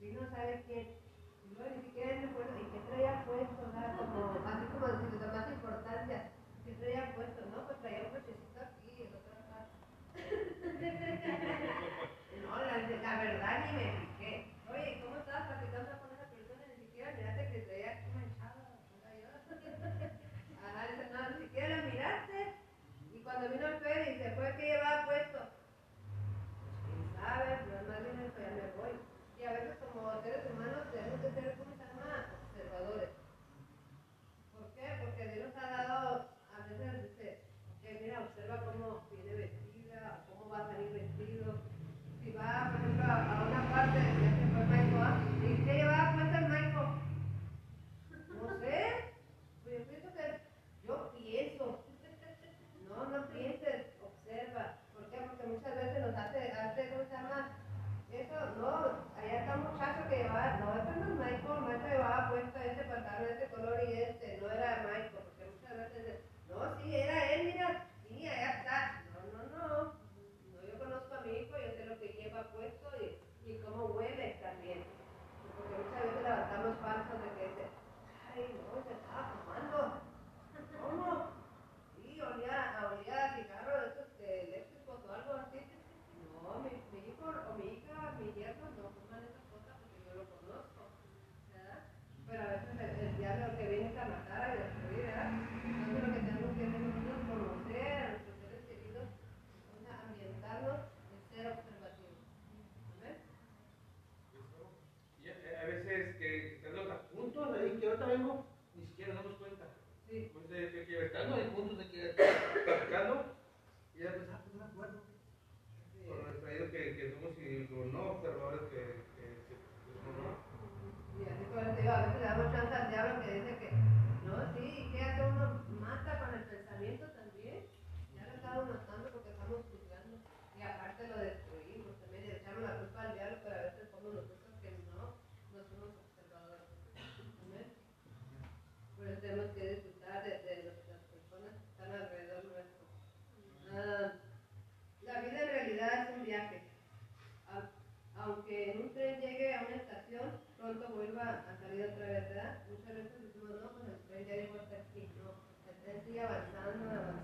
Si no sabes que no eres tenemos que disfrutar de, de lo que las personas que están alrededor nuestro. Uh, la vida en realidad es un viaje. A, aunque en un tren llegue a una estación, pronto vuelva a salir otra vez, ¿verdad? Muchas veces decimos, no, pues el tren ya llegó hasta aquí, no, el tren sigue avanzando.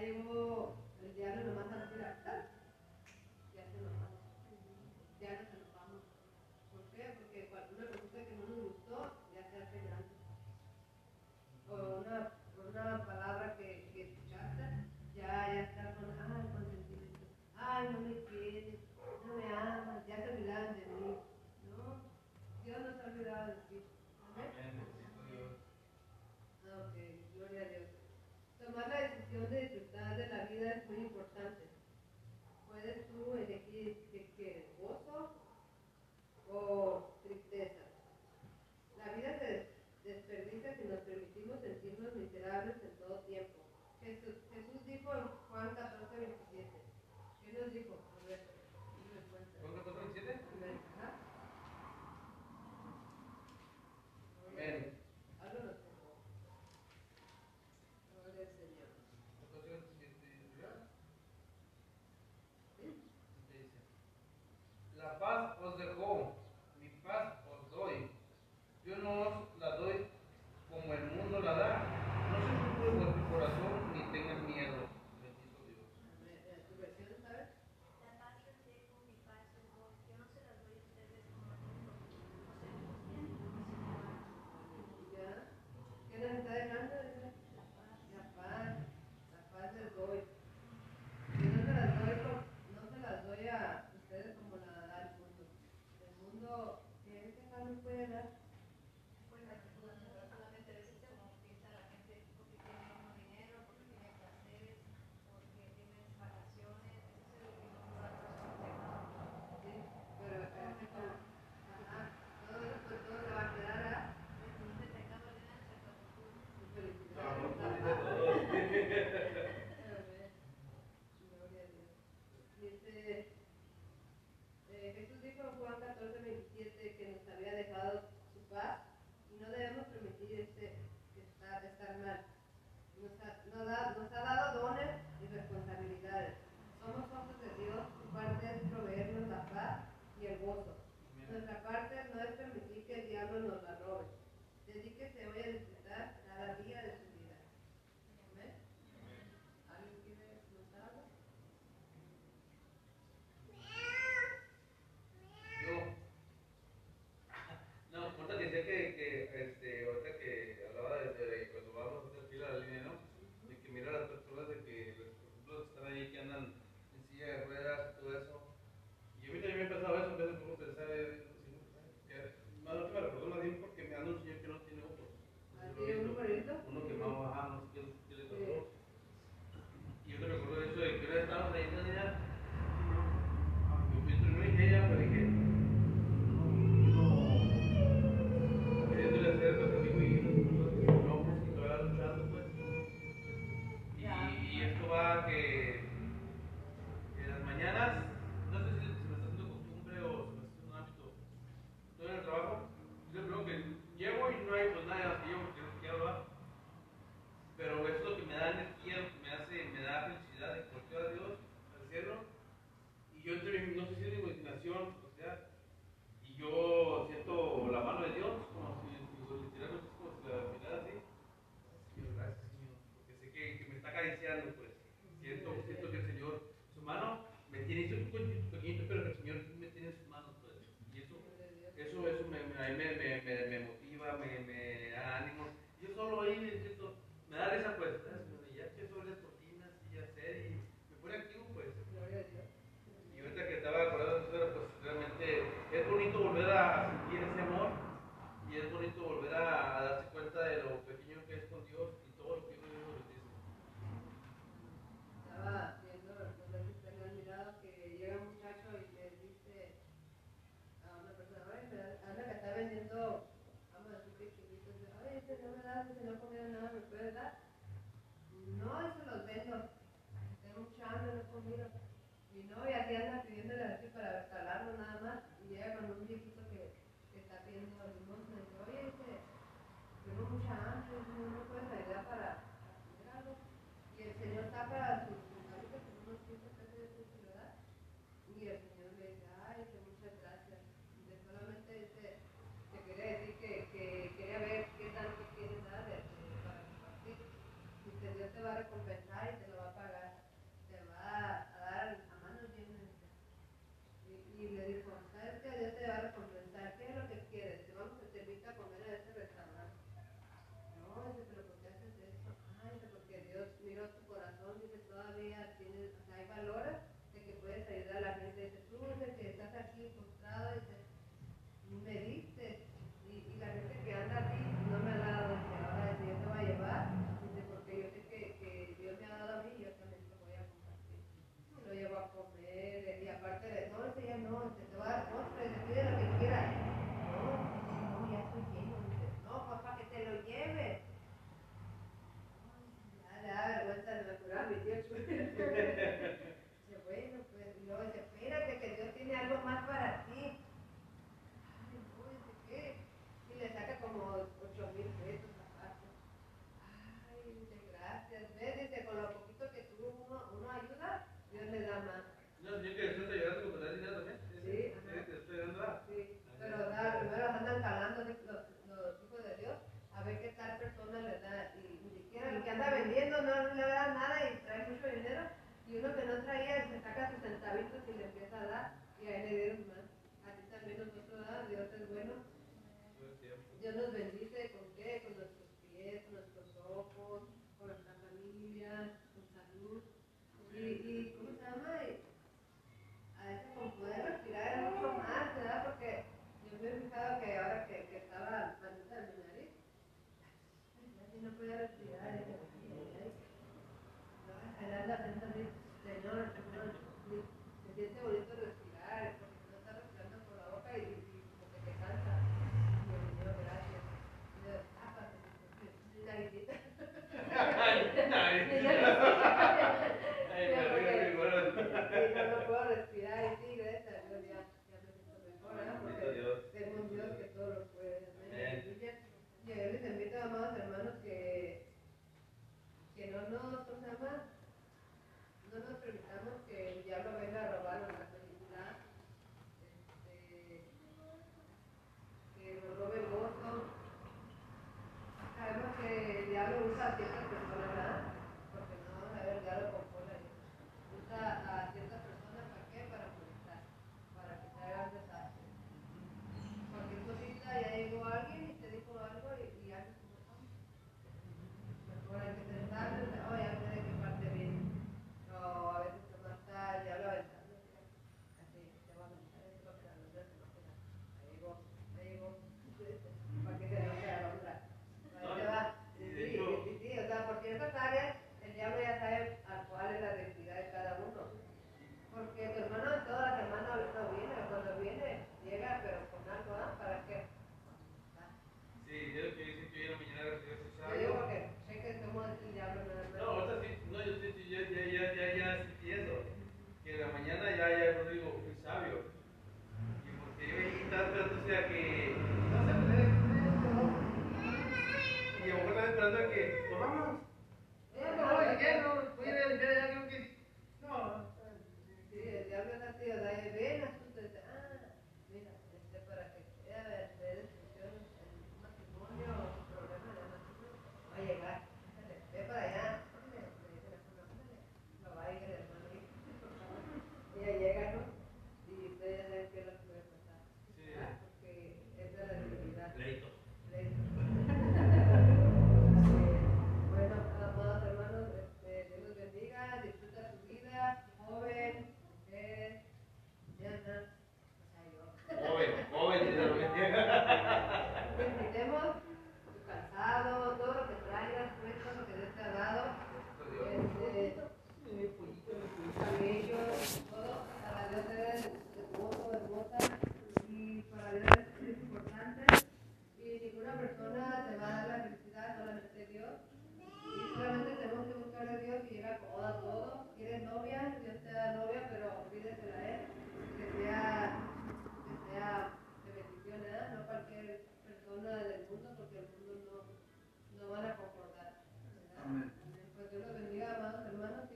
Ya llegó el diablo nomás